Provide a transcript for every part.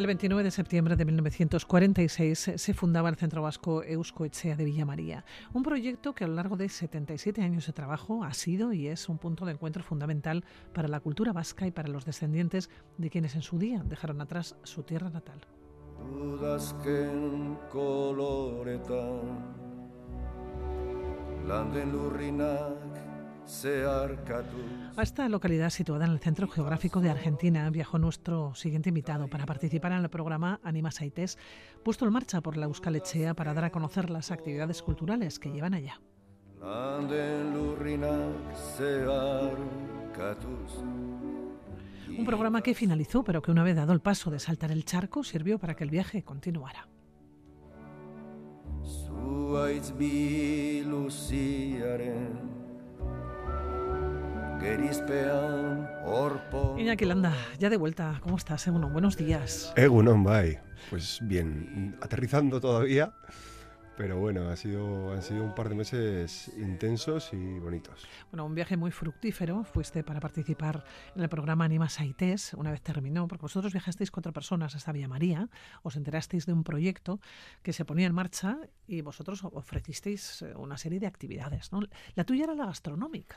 El 29 de septiembre de 1946 se fundaba el Centro Vasco Eusko Echea de Villa María, un proyecto que a lo largo de 77 años de trabajo ha sido y es un punto de encuentro fundamental para la cultura vasca y para los descendientes de quienes en su día dejaron atrás su tierra natal. A esta localidad situada en el centro geográfico de Argentina viajó nuestro siguiente invitado para participar en el programa Anima Saites, puesto en marcha por la Euskal Echea para dar a conocer las actividades culturales que llevan allá. Un programa que finalizó, pero que una vez dado el paso de saltar el charco, sirvió para que el viaje continuara. Iñaki Landa, ya de vuelta, ¿cómo estás? Egunon, buenos días. Egunon, bye. Pues bien, aterrizando todavía, pero bueno, ha sido, han sido un par de meses intensos y bonitos. Bueno, un viaje muy fructífero. Fuiste para participar en el programa Anima Saites, una vez terminó, porque vosotros viajasteis cuatro personas hasta Villa María, os enterasteis de un proyecto que se ponía en marcha y vosotros ofrecisteis eh, una serie de actividades. ¿no? La tuya era la gastronómica.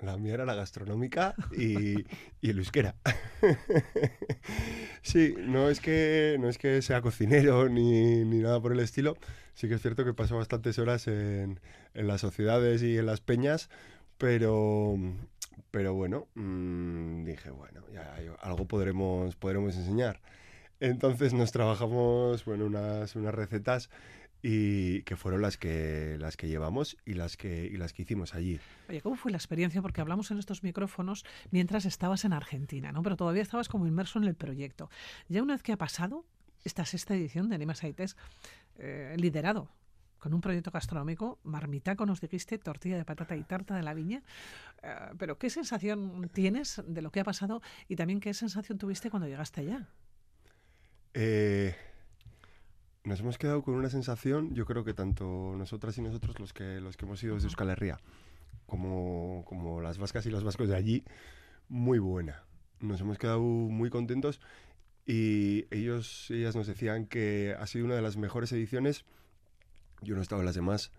La, mía era la gastronómica y, y el euskera. sí, no es que no es que sea cocinero ni, ni nada por el estilo, sí que es cierto que paso bastantes horas en, en las sociedades y en las peñas, pero, pero bueno, mmm, dije, bueno, ya, algo podremos, podremos enseñar. Entonces nos trabajamos, bueno, unas, unas recetas y que fueron las que las que llevamos y las que y las que hicimos allí. Oye, ¿cómo fue la experiencia? Porque hablamos en estos micrófonos mientras estabas en Argentina, ¿no? Pero todavía estabas como inmerso en el proyecto. Ya una vez que ha pasado esta sexta edición de Anima Saites, eh, liderado con un proyecto gastronómico, marmitaco nos dijiste, tortilla de patata y tarta de la viña. Eh, pero ¿qué sensación tienes de lo que ha pasado y también qué sensación tuviste cuando llegaste allá? Eh, nos hemos quedado con una sensación, yo creo que tanto nosotras y nosotros los que, los que hemos ido desde Euskal Herria, como, como las vascas y los vascos de allí, muy buena. Nos hemos quedado muy contentos y ellos, ellas nos decían que ha sido una de las mejores ediciones. Yo no he estado en las demás,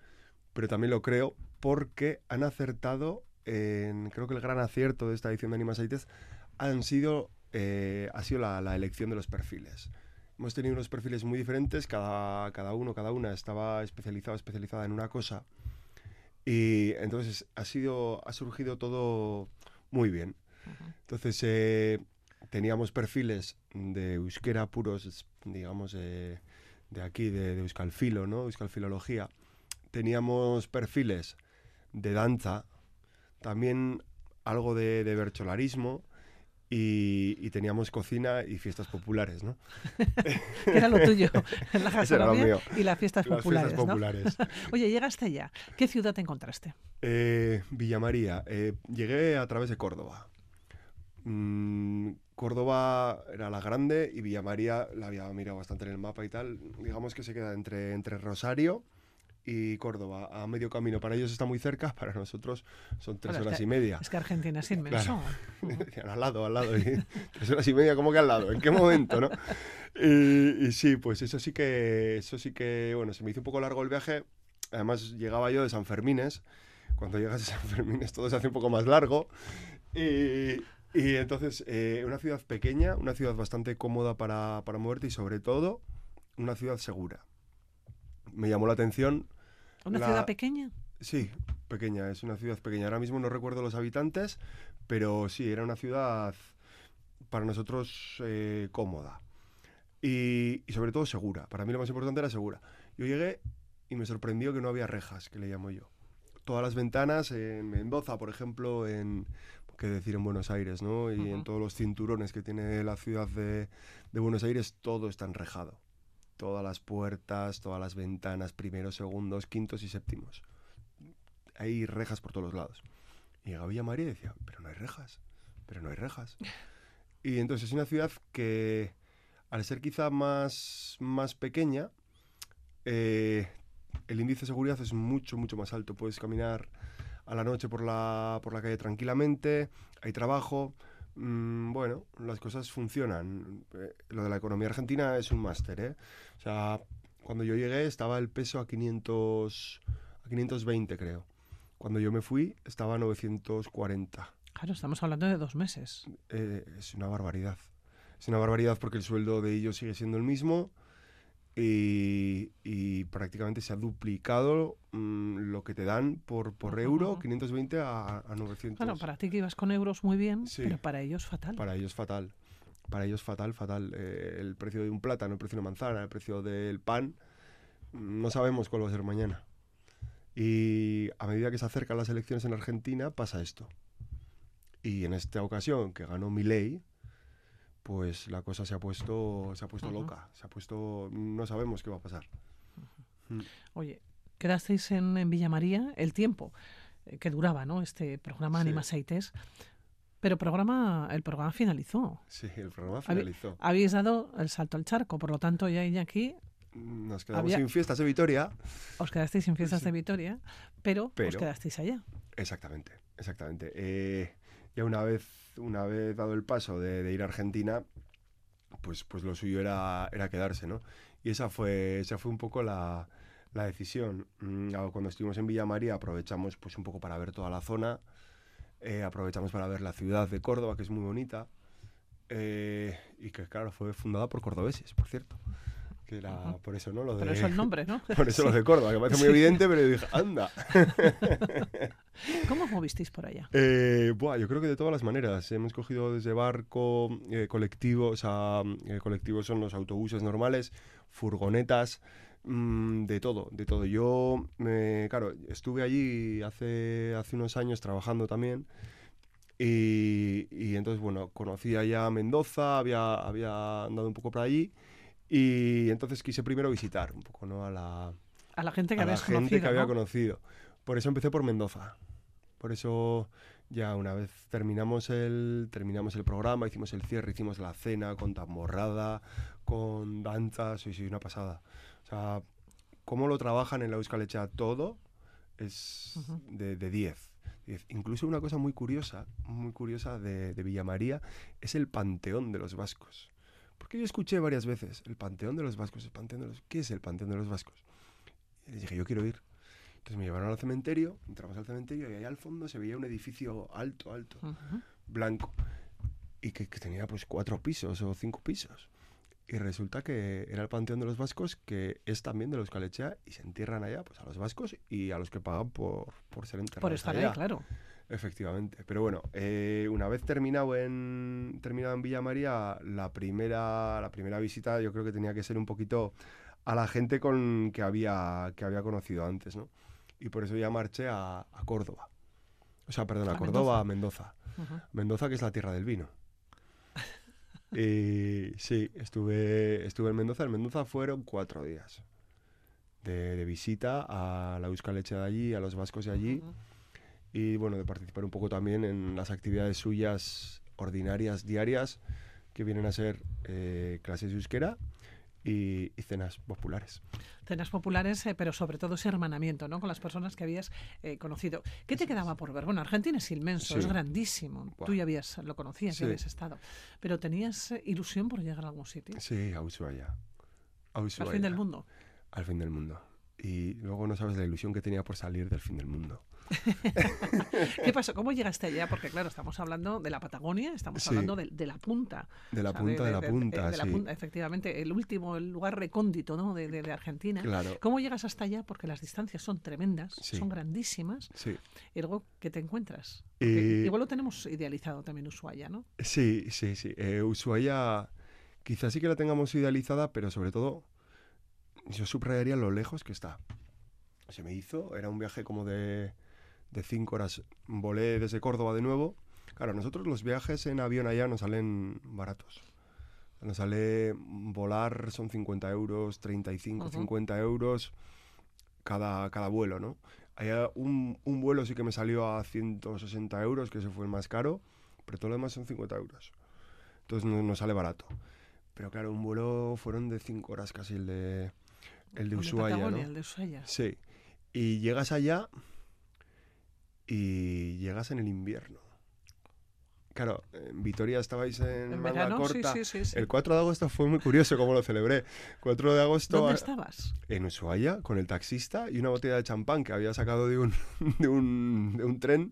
pero también lo creo porque han acertado en, creo que el gran acierto de esta edición de Animasaites han sido, eh, ha sido la, la, elección de los perfiles. Hemos tenido unos perfiles muy diferentes, cada, cada uno, cada una estaba especializado, especializada en una cosa. Y entonces ha sido, ha surgido todo muy bien. Entonces, eh, teníamos perfiles de euskera puros, digamos, de, de aquí, de, de euskalfilo, ¿no? Euskalfilología. Teníamos perfiles de danza, también algo de, de bercholarismo, y, y, teníamos cocina y fiestas populares, ¿no? era lo tuyo, la gastronomía y las fiestas las populares. Fiestas populares. ¿no? Oye, llegaste allá. ¿Qué ciudad te encontraste? Eh, Villa María. Eh, llegué a través de Córdoba. Mm, Córdoba era la grande y Villa María la había mirado bastante en el mapa y tal. Digamos que se queda entre, entre Rosario y Córdoba, a medio camino. Para ellos está muy cerca, para nosotros son tres Bueno, horas y media. Es que Argentina es inmenso. Claro. Al lado, al lado. Y, tres horas y media, ¿cómo que al lado? ¿En qué momento, no? Y, y sí, pues eso sí que, eso sí que, bueno, se me hizo un poco largo el viaje. Además, llegaba yo de San Fermines. Cuando llegas a San Fermines todo se hace un poco más largo. Y, y entonces, eh, una ciudad pequeña, una ciudad bastante cómoda para, para moverte y sobre todo, una ciudad segura. Me llamó la atención ¿Una La- ciudad pequeña? Sí, pequeña, es una ciudad pequeña. Ahora mismo no recuerdo los habitantes, pero sí, era una ciudad para nosotros eh, cómoda. Y, y sobre todo segura. Para mí lo más importante era segura. Yo llegué y me sorprendió que no había rejas, que le llamo yo. Todas las ventanas, en Mendoza, por ejemplo, en, qué decir, en Buenos Aires, ¿no? Y en todos los cinturones que tiene la ciudad de, de Buenos Aires, todo está enrejado. Todas las puertas, todas las ventanas, primeros, segundos, quintos y séptimos hay rejas por todos los lados. Y llegaba Villa María y decía, pero no hay rejas, pero no hay rejas. Y entonces es una ciudad que, al ser quizá más, más pequeña, eh, el índice de seguridad es mucho, mucho más alto. Puedes caminar a la noche por la, por la calle tranquilamente, hay trabajo, mm, bueno, las cosas funcionan. Eh, lo de la economía argentina es un máster, ¿eh? O sea, cuando yo llegué estaba el peso a 500, a 520 creo. Cuando yo me fui estaba a 940. Claro, estamos hablando de dos meses. Eh, es una barbaridad. Es una barbaridad porque el sueldo de ellos sigue siendo el mismo y, prácticamente se ha duplicado mm, lo que te dan por, por euro, 520 a, a 900. Bueno, para ti que ibas con euros muy bien, Sí. pero para ellos fatal. Para ellos fatal. Para ellos fatal, fatal. Eh, el precio de un plátano, el precio de una manzana, el precio del pan, mm, no sabemos cuál va a ser mañana. Y a medida que se acercan las elecciones en Argentina, pasa esto. Y en esta ocasión, que ganó Milei, pues la cosa se ha puesto, se ha puesto loca. Se ha puesto, no sabemos qué va a pasar. Oye, quedasteis en, en Villa María el tiempo eh, que duraba, ¿no? Este programa Sí. Animas Aites. Pero programa, el programa finalizó. Sí, el programa finalizó. Habéis dado el salto al charco, por lo tanto, ya y aquí Nos quedamos había- sin fiestas de Vitoria. os quedasteis sin fiestas Sí. de Vitoria, pero, os quedasteis allá. Exactamente, exactamente. Eh, ya una vez, una vez dado el paso de, de ir a Argentina, pues, pues lo suyo era, era quedarse, ¿no? Y esa fue, esa fue un poco la, la decisión. Mm, ah, Cuando estuvimos en Villa María aprovechamos pues un poco para ver toda la zona, eh, aprovechamos para ver la ciudad de Córdoba, que es muy bonita, eh, y que claro, fue fundada por cordobeses, por cierto. Que era Ujú. por eso, ¿no? Lo Por de, eso el nombre, ¿no? por eso Sí. lo de Córdoba, que parece muy Sí. evidente, pero yo dije, anda. ¿Cómo os movisteis por allá? Eh, buah, yo creo que de todas las maneras. Hemos cogido desde barco, eh, colectivos, a, eh, colectivos son los autobuses normales, furgonetas, mm, de todo, de todo. Yo, me- claro, estuve allí hace, hace unos años trabajando también. Y, y entonces, bueno, conocía ya Mendoza, había, había andado un poco por allí. Y entonces quise primero visitar un poco, ¿no? A la, A la gente que a la habéis gente conocido, que había ¿no? conocido. Por eso empecé por Mendoza. Por eso ya una vez terminamos el, terminamos el programa, hicimos el cierre, hicimos la cena con tamborrada, con danzas, sí, una pasada. O sea, cómo lo trabajan en la Euskal Echea todo es Ujú. de de 10. 10. Incluso una cosa muy curiosa, muy curiosa de, de Villamaría es el panteón de los vascos. Porque yo escuché varias veces el panteón de los vascos, el panteón de los... ¿Qué es el panteón de los vascos? Y les dije, yo quiero ir. Entonces me llevaron al cementerio, entramos al cementerio y ahí al fondo se veía un edificio alto, alto, Ujú. blanco, y que, que tenía pues cuatro pisos o cinco pisos. Y resulta que era el Panteón de los Vascos, que es también de los Calechea, y se entierran allá pues a los vascos y a los que pagan por, por ser enterrados Por estar allá. ahí, claro. Efectivamente. Pero bueno, eh, una vez terminado en, terminado en Villa María, la primera, la primera visita yo creo que tenía que ser un poquito a la gente con que había, que había conocido antes, ¿no? Y por eso ya marché a, a Córdoba. O sea, perdón, a A Córdoba, a Mendoza. Mendoza, que es la tierra del vino. y sí, estuve, estuve en Mendoza. En Mendoza fueron cuatro días de, de visita a la Euskal Leche de allí, a los vascos de allí y bueno, de participar un poco también en las actividades suyas ordinarias diarias, que vienen a ser eh, clases de euskera y, y cenas populares. Cenas populares, eh, pero sobre todo ese hermanamiento ¿no? con las personas que habías eh, conocido. ¿Qué te quedaba por ver? Bueno, Argentina es inmenso, Sí. es grandísimo. Tú ya habías, lo conocías, Sí. ya habías estado. Pero ¿tenías eh, ilusión por llegar a algún sitio? Sí, a Ushuaia. A Al Ushuaia. fin del mundo. Al fin del mundo. Y luego no sabes la ilusión que tenía por salir del fin del mundo. ¿Qué pasó? ¿Cómo llegaste allá? Porque claro, estamos hablando de la Patagonia, estamos Sí. hablando de, de la punta. De la O sea, punta de, la punta, de la sí. punta, efectivamente, el último, el lugar recóndito ¿no? de, Argentina. Claro. ¿Cómo llegas hasta allá? Porque las distancias son tremendas, Sí. son grandísimas. Sí. Y luego, ¿qué te encuentras? Eh, Igual lo tenemos idealizado también Ushuaia, ¿no? Sí, sí, sí. Eh, Ushuaia quizás sí que la tengamos idealizada, pero sobre todo yo subrayaría lo lejos que está. Se me hizo, era un viaje como de, de cinco horas. Volé desde Córdoba de nuevo. Claro, a nosotros los viajes en avión allá nos salen baratos. Nos sale volar, son 50 euros, 35, Ujú. 50 euros cada, cada vuelo, ¿no? Allá un, un vuelo sí que me salió a 160 euros, que ese fue el más caro, pero todo lo demás son 50 euros. Entonces no, no sale barato. Pero claro, un vuelo fueron de 5 horas casi el de, el de Ushuaia, ¿no? El de Ushuaia. Sí. Y llegas allá y llegas en el invierno. claro, en Vitoria estabais en, En verano, corta. sí, sí, sí. El 4 de agosto fue muy curioso cómo lo celebré. 4 de agosto ¿Dónde estabas? en Ushuaia con el taxista y una botella de champán que había sacado de un, de un, de un tren.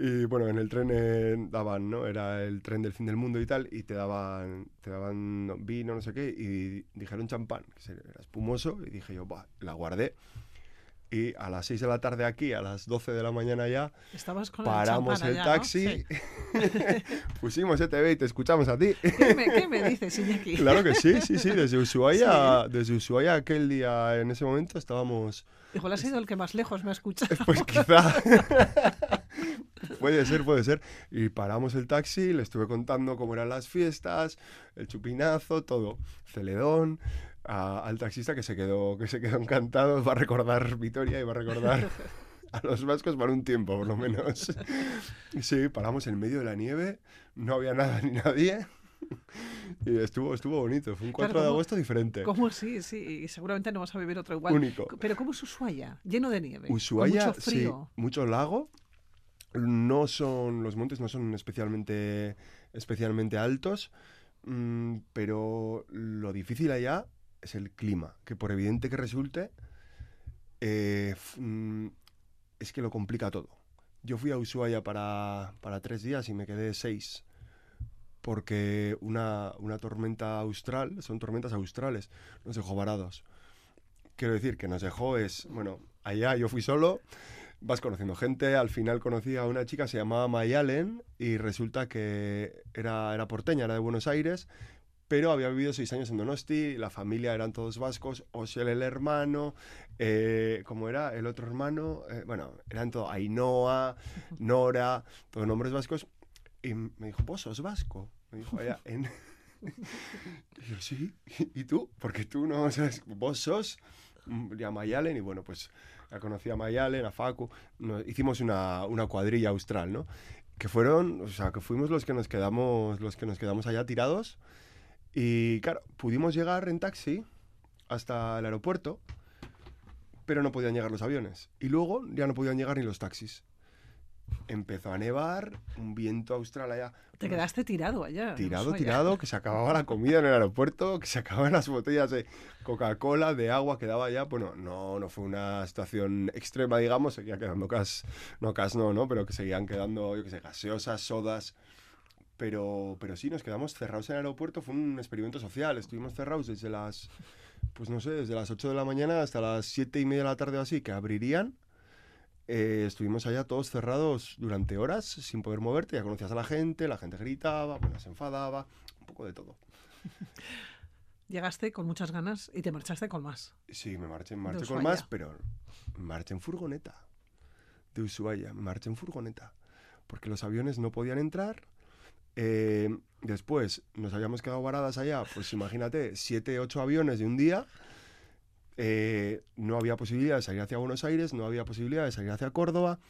Y bueno, en el tren eh, daban, ¿no? Era el tren del fin del mundo y tal, y te daban, te daban vino, no sé qué, y dijeron champán, que era espumoso, y dije yo, va, la guardé. Y a las 6 de la tarde aquí, a las 12 de la mañana ya, Estabas con paramos el allá, ¿no? taxi, Sí. pusimos ETV y te escuchamos a ti. ¿Qué, me, qué me dices, Iñaki? Claro que sí, sí, sí, desde Ushuaia, desde Ushuaia aquel día, en ese momento estábamos, Igual ha sido el que más lejos me ha escuchado. pues quizá, puede ser, puede ser. Y paramos el taxi, le estuve contando cómo eran las fiestas, el chupinazo, todo, celedón, a- al taxista que se quedó, que se quedó encantado, va a recordar Vitoria y va a recordar a los vascos para un tiempo, por lo menos. Sí, paramos en medio de la nieve, no había nada ni nadie. Y estuvo, estuvo bonito, fue un 4 Claro, de ¿cómo- agosto diferente. ¿Cómo sí? Sí, y seguramente no vas a vivir otro igual. Único. Pero ¿cómo es Ushuaia? Lleno de nieve. con Ushuaia, mucho frío. sí, mucho lago. No son, los montes no son especialmente, especialmente altos, mm, pero lo difícil allá es el clima, que por evidente que resulte, eh, mm, es que lo complica todo. Yo fui a Ushuaia para, para tres días y me quedé seis, porque una, una tormenta austral, son tormentas australes, nos dejó varados. Quiero decir que nos dejó es, bueno, allá yo fui solo, vas conociendo gente, al final conocí a una chica, se llamaba Mayalen, y resulta que era, era porteña, era de Buenos Aires, pero había vivido seis años en Donosti, la familia eran todos vascos, Osel el hermano, eh, ¿cómo era? El otro hermano, eh, bueno, eran todos, Ainhoa, Nora, todos nombres vascos, y me dijo, vos sos vasco, me dijo allá en... Y yo, sí, ¿y tú? Porque tú no sabes, vos sos, mm, y a Mayalen, y bueno, pues la conocí a Mayalen, a Facu, nos- hicimos una, una cuadrilla austral, ¿no? Que fueron, o sea, que fuimos los que nos quedamos, los que nos quedamos allá tirados, y claro, pudimos llegar en taxi hasta el aeropuerto, pero no podían llegar los aviones, y luego ya no podían llegar ni los taxis. Empezó a nevar, un viento austral allá. Te quedaste tirado allá. Tirado, tirado, que se acababa la comida en el aeropuerto, que se acababan las botellas de Coca-Cola, de agua que daba ya. Bueno, no, no fue una situación extrema, digamos, seguía quedando cas, no cas no, ¿no? Pero que seguían quedando, yo qué sé, gaseosas, sodas. Pero, pero sí, nos quedamos cerrados en el aeropuerto, fue un experimento social. Estuvimos cerrados desde las, pues no sé, desde las 8 de la mañana hasta las 7 y media de la tarde o así, que abrirían. Eh, estuvimos allá todos cerrados durante horas sin poder moverte, ya conocías a la gente, la gente gritaba, bueno, se enfadaba, un poco de todo. Llegaste con muchas ganas y te marchaste con más. Sí, me marché, me marché con más, pero me marché en furgoneta de Ushuaia, me marché en furgoneta, porque los aviones no podían entrar. Eh, después nos habíamos quedado varadas allá, pues imagínate, siete, ocho aviones de un día. Eh, no había posibilidad de salir hacia Buenos Aires, no había posibilidad de salir hacia Córdoba.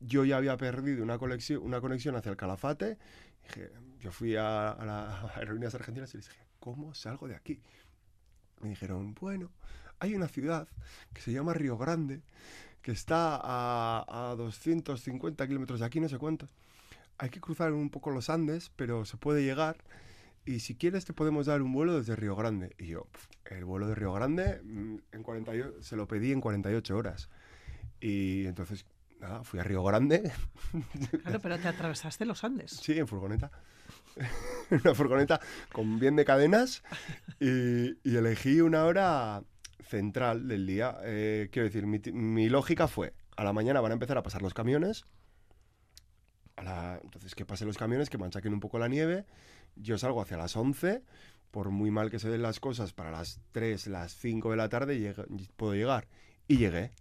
Yo ya había perdido una conexión, hacia el Calafate. Yo fui a, a las aerolíneas argentinas y les dije, ¿cómo salgo de aquí? Me dijeron, bueno, hay una ciudad que se llama Río Grande, que está a, a 250 kilómetros de aquí, no sé cuántos. Hay que cruzar un poco los Andes, pero se puede llegar. Y si quieres te podemos dar un vuelo desde Río Grande. Y yo, el vuelo de Río Grande, mm, en 48, se lo pedí en 48 horas. Y entonces, nada, fui a Río Grande, Claro, pero te atravesaste los Andes. sí, en furgoneta. una furgoneta con bien de cadenas. Y, y elegí una hora central del día. Eh, quiero decir, mi lógica fue, a la mañana van a empezar a pasar los camiones. La- entonces, que pasen los camiones, que manchaquen un poco la nieve. Yo salgo hacia las 11. Por muy mal que se den las cosas, para las 3, las 5 de la tarde puedo llegar. Y llegué.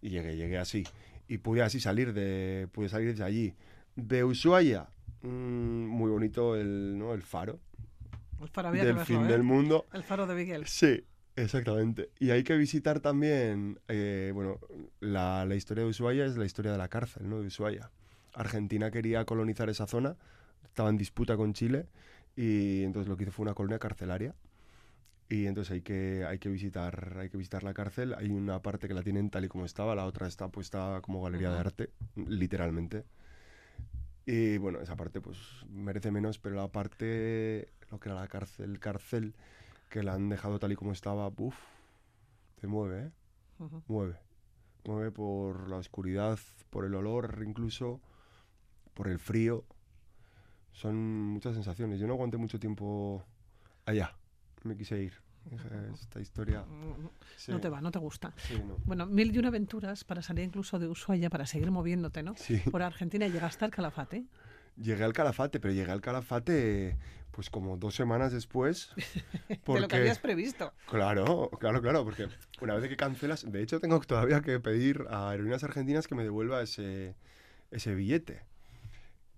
Y llegué, llegué así. Y pude así salir de, pude salir de allí. De Ushuaia, mm, muy bonito el, ¿no? el faro El faro del verlo, fin ¿eh? del mundo. El faro de Miguel. Sí, exactamente. Y hay que visitar también, eh, bueno, la, la historia de Ushuaia es la historia de la cárcel, ¿no? De Ushuaia. Argentina quería colonizar esa zona, estaba en disputa con Chile y entonces lo que hizo fue una colonia carcelaria. Y entonces hay que, hay que visitar hay que visitar la cárcel. Hay una parte que la tienen tal y como estaba, la otra está puesta como galería de Ujú. arte, literalmente. Y bueno, esa parte pues merece menos, pero la parte, lo que era la cárcel, cárcel, que la han dejado tal y como estaba, uff, te mueve, ¿eh? Ujú. Mueve. Mueve por la oscuridad, por el olor incluso, por el frío. Son muchas sensaciones. Yo no aguanté mucho tiempo allá. Me quise ir. Esta historia... sí, No te va, no te gusta. sí, no. Bueno, mil y una aventuras para salir incluso de Ushuaia, para seguir moviéndote, ¿no? Sí. Por Argentina llegaste al Calafate. Llegué al Calafate, pero llegué al Calafate pues como dos semanas después. De lo que Porque, habías previsto. claro, claro, claro, porque una vez que cancelas, de hecho tengo todavía que pedir a Aerolíneas Argentinas que me devuelva ese, ese billete.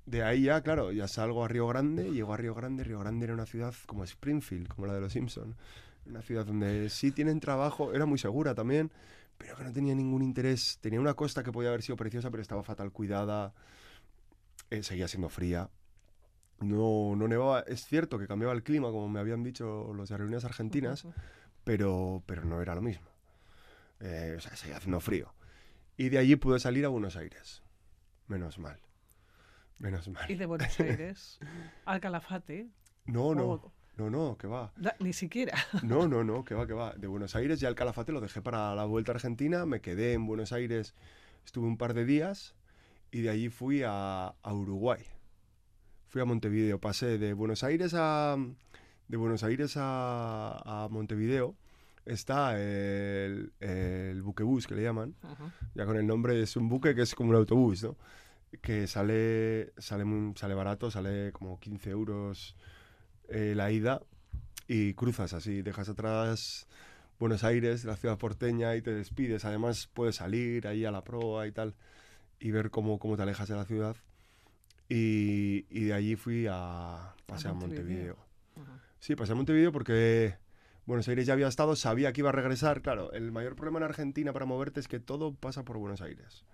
De ahí ya, claro, ya salgo a Río Grande, llego a Río Grande, Río Grande era una ciudad como Springfield, como la de los Simpson, una ciudad donde sí tienen trabajo, era muy segura también, pero que no tenía ningún interés, tenía una costa que podía haber sido preciosa, pero estaba fatal cuidada, eh, seguía siendo fría, no, no nevaba, es cierto que cambiaba el clima, como me habían dicho los de aerolíneas argentinas, pero, pero no era lo mismo. Eh, o sea, seguía haciendo frío. Y de allí pude salir a Buenos Aires. Menos mal. Menos mal. Y de Buenos Aires al Calafate. No, no, Oh, no, no, que va. da- ni siquiera. No, no, no, que va, que va. De Buenos Aires ya el Calafate lo dejé para la vuelta a Argentina, me quedé en Buenos Aires, estuve un par de días y de allí fui a, a Uruguay. Fui a Montevideo, pasé de Buenos Aires a de Buenos Aires a, a Montevideo. Está el, el buquebús que le llaman. Ya con el nombre es un buque que es como un autobús, ¿no? Que sale, sale, sale barato, sale como 15 euros eh, la ida y cruzas así, dejas atrás Buenos Aires, la ciudad porteña y te despides. Además puedes salir ahí a la proa y tal y ver cómo, cómo te alejas de la ciudad. Y, y de allí fui a pasé a Montevideo. Montevideo. Sí, pasé a Montevideo porque Buenos Aires ya había estado, sabía que iba a regresar. Claro, el mayor problema en Argentina para moverte es que todo pasa por Buenos Aires.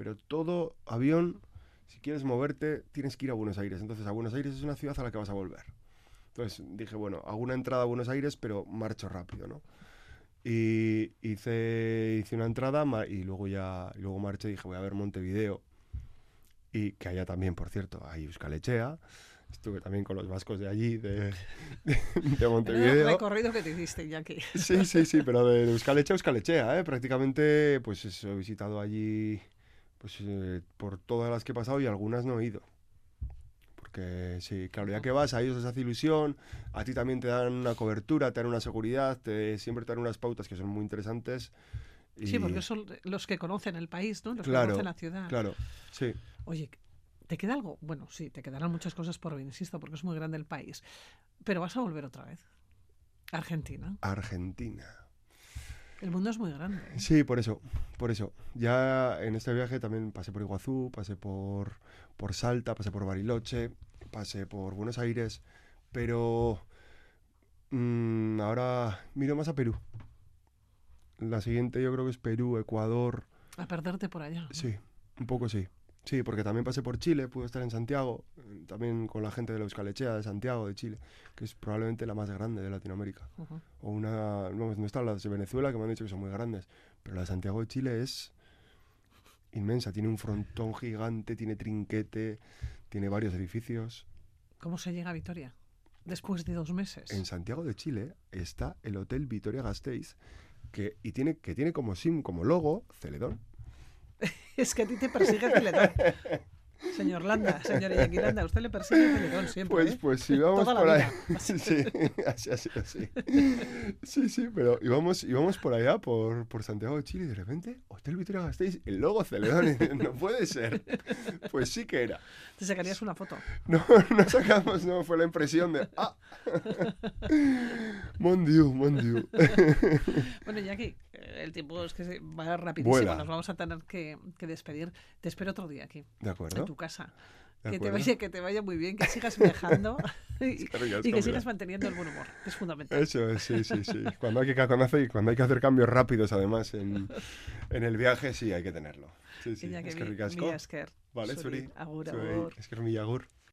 Pero todo avión, si quieres moverte, tienes que ir a Buenos Aires. Entonces, a Buenos Aires es una ciudad a la que vas a volver. Entonces dije, bueno, hago una entrada a Buenos Aires, pero marcho rápido, ¿no? Y hice, hice una entrada y luego ya y luego marché y dije, voy a ver Montevideo. Y que allá también, por cierto, hay Euskalechea. Estuve también con los vascos de allí, de, de, de El Montevideo. recorrido que te hiciste, Jackie. Sí, sí, sí, pero de Euskalechea a Euskalechea, ¿eh? Prácticamente, pues eso, he visitado allí pues, eh, por todas las que he pasado y algunas no he ido. Porque sí, claro, ya que vas, a ellos les hace ilusión, a ti también te dan una cobertura, te dan una seguridad, te, siempre te dan unas pautas que son muy interesantes. y- Sí, porque son los que conocen el país, ¿no? Los Claro, que conocen la ciudad. Claro, sí. Oye, ¿te queda algo? Bueno, sí, te quedarán muchas cosas por ver, insisto, porque es muy grande el país. Pero vas a volver otra vez. Argentina. Argentina. El mundo es muy grande. Sí, por eso, por eso. Ya en este viaje también pasé por Iguazú, pasé por, por Salta, pasé por Bariloche, pasé por Buenos Aires, pero mm, ahora miro más a Perú. La siguiente yo creo que es Perú, Ecuador, A perderte por allá. sí, un poco sí. Sí, porque también pasé por Chile, pude estar en Santiago, eh, también con la gente de la Euskalechea de Santiago, de Chile, que es probablemente la más grande de Latinoamérica o una no, no están las de Venezuela que me han dicho que son muy grandes pero la de Santiago de Chile es inmensa tiene un frontón gigante tiene trinquete tiene varios edificios ¿Cómo se llega a Vitoria? Después de dos meses. en Santiago de Chile está el hotel Vitoria Gasteiz que y tiene que tiene como sim como logo Celedón Es que a ti te persigue Celedón. Señor Landa, señor Iñaki Landa, usted le persigue Celedón siempre. pues ¿eh? pues íbamos Toda la por ahí vida. sí así así así sí sí pero íbamos íbamos por allá por, por Santiago de Chile y de repente hotel Vitoria Gasteiz el logo Celedón no puede ser pues sí que era Te sacarías una foto. No, no sacamos, no, fue la impresión de ¡Ah! Mon Dieu, mon Dieu. Bueno, Jackie, eh, el tiempo es que se va rapidísimo. Vuela. Nos vamos a tener que, que despedir. Te espero otro día aquí, ¿De acuerdo? en tu casa. ¿De Que te, vaya, que te vaya muy bien, que sigas viajando y, que y sigas manteniendo el buen humor, que es fundamental. Eso es, sí, sí, sí. Cuando hay que, cuando hace- cuando hay que hacer cambios rápidos, además, en, en el viaje, sí hay que tenerlo. Sí, sí. Es que ricasco. Vale, Zuri, zuri. agur, Zuei, agur. Es que es mi agur.